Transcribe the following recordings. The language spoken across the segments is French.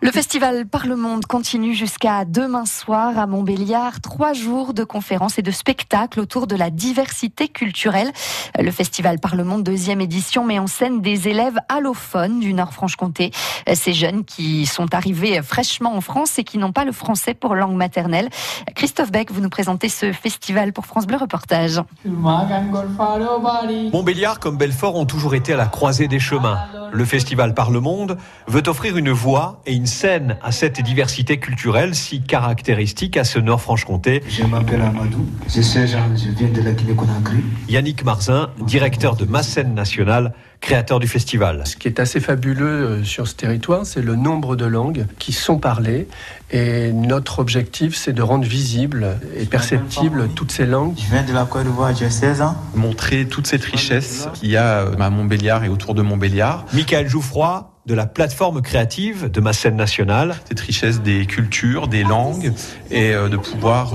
Le festival Par le Monde continue jusqu'à demain soir à Montbéliard. Trois jours de conférences et de spectacles autour de la diversité culturelle. Le festival Par le Monde deuxième édition met en scène des élèves allophones du Nord-Franche-Comté. Ces jeunes qui sont arrivés fraîchement en France et qui n'ont pas le français pour langue maternelle. Christophe Beck, vous nous présentez ce festival pour France Bleu Reportage. Montbéliard comme Belfort ont toujours été à la croisée des chemins. Le festival Par le Monde veut offrir une voix et une scène à cette diversité culturelle si caractéristique à ce Nord-Franche-Comté. Je m'appelle Amadou, je je viens de la Guinée-Conakry. Yannick Marzin, directeur de ma scène nationale, créateur du festival. Ce qui est assez fabuleux euh, sur ce territoire, c'est le nombre de langues qui sont parlées. Et notre objectif, c'est de rendre visibles et perceptibles toutes ces langues. Je viens de la Côte d'Ivoire, j'ai 16 ans. Montrer toute cette richesse qu'il y a euh, à Montbéliard et autour de Montbéliard. Michael Jouffroy, de la plateforme créative de ma scène nationale. Cette richesse des cultures, des langues, et euh, de pouvoir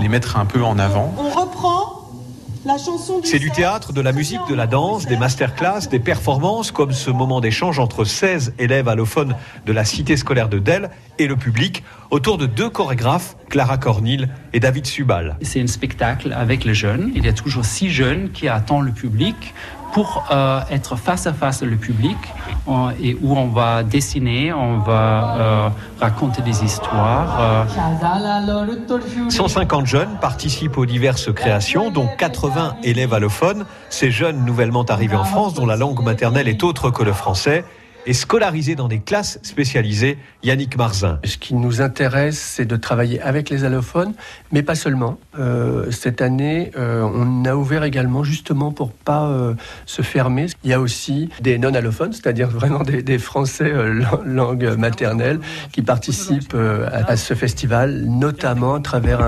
les mettre un peu en avant. On reprend c'est du théâtre, de la musique, de la danse, des masterclass, des performances, comme ce moment d'échange entre 16 élèves allophones de la cité scolaire de Delle et le public, autour de deux chorégraphes, Clara Cornil et David Subal. C'est un spectacle avec les jeunes. Il y a toujours six jeunes qui attendent le public pour euh, être face à face le public euh, et où on va dessiner, on va euh, raconter des histoires. 150 jeunes participent aux diverses créations, dont 80 élèves allophones. Ces jeunes nouvellement arrivés en France, dont la langue maternelle est autre que le français, et scolarisés dans des classes spécialisées. Yannick Marzin. Ce qui nous intéresse, c'est de travailler avec les allophones, mais pas seulement. Euh, cette année, euh, on a ouvert également, justement pour pas euh, se fermer. Il y a aussi des non-allophones, c'est-à-dire vraiment des, des Français euh, langue maternelle, qui participent euh, à, à, ce festival, notamment à travers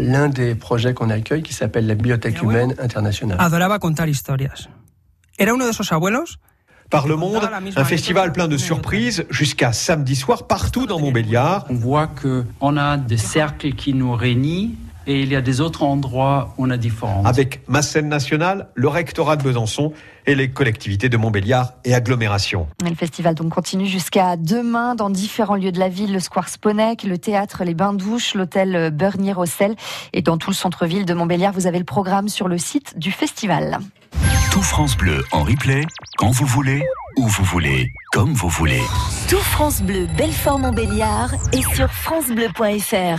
l'un des projets qu'on accueille qui s'appelle la Bibliothèque humaine internationale. Adoraba contar historias. Era uno de esos abuelos par le monde, un festival plein de surprises jusqu'à samedi soir partout dans Montbéliard. On voit que on a des cercles qui nous réunissent et il y a des autres endroits où on a différents. Avec ma scène nationale, le rectorat de Besançon et les collectivités de Montbéliard et agglomération. Le festival donc continue jusqu'à demain dans différents lieux de la ville, le Square Sponec, le théâtre Les Bains Douches, l'hôtel Bernier-Rossel et dans tout le centre-ville de Montbéliard. Vous avez le programme sur le site du festival. Tout France Bleu en replay, quand vous voulez, où vous voulez, comme vous voulez. Tout France Bleu Belfort Montbéliard est sur francebleu.fr.